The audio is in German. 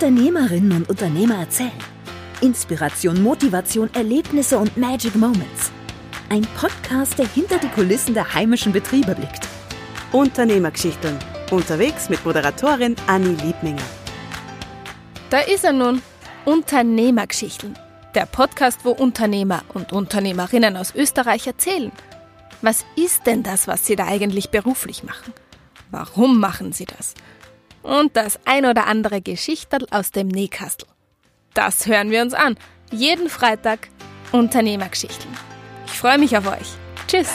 Unternehmerinnen und Unternehmer erzählen. Inspiration, Motivation, Erlebnisse und Magic Moments. Ein Podcast, der hinter die Kulissen der heimischen Betriebe blickt. Unternehmergeschichten. Unterwegs mit Moderatorin Anni Liebminger. Da ist er nun. Unternehmergeschichten. Der Podcast, wo Unternehmer und Unternehmerinnen aus Österreich erzählen. Was ist denn das, was sie da eigentlich beruflich machen? Warum machen sie das? Und das ein oder andere Geschichterl aus dem Nähkastel. Das hören wir uns an. Jeden Freitag Unternehmergeschichten. Ich freue mich auf euch. Tschüss.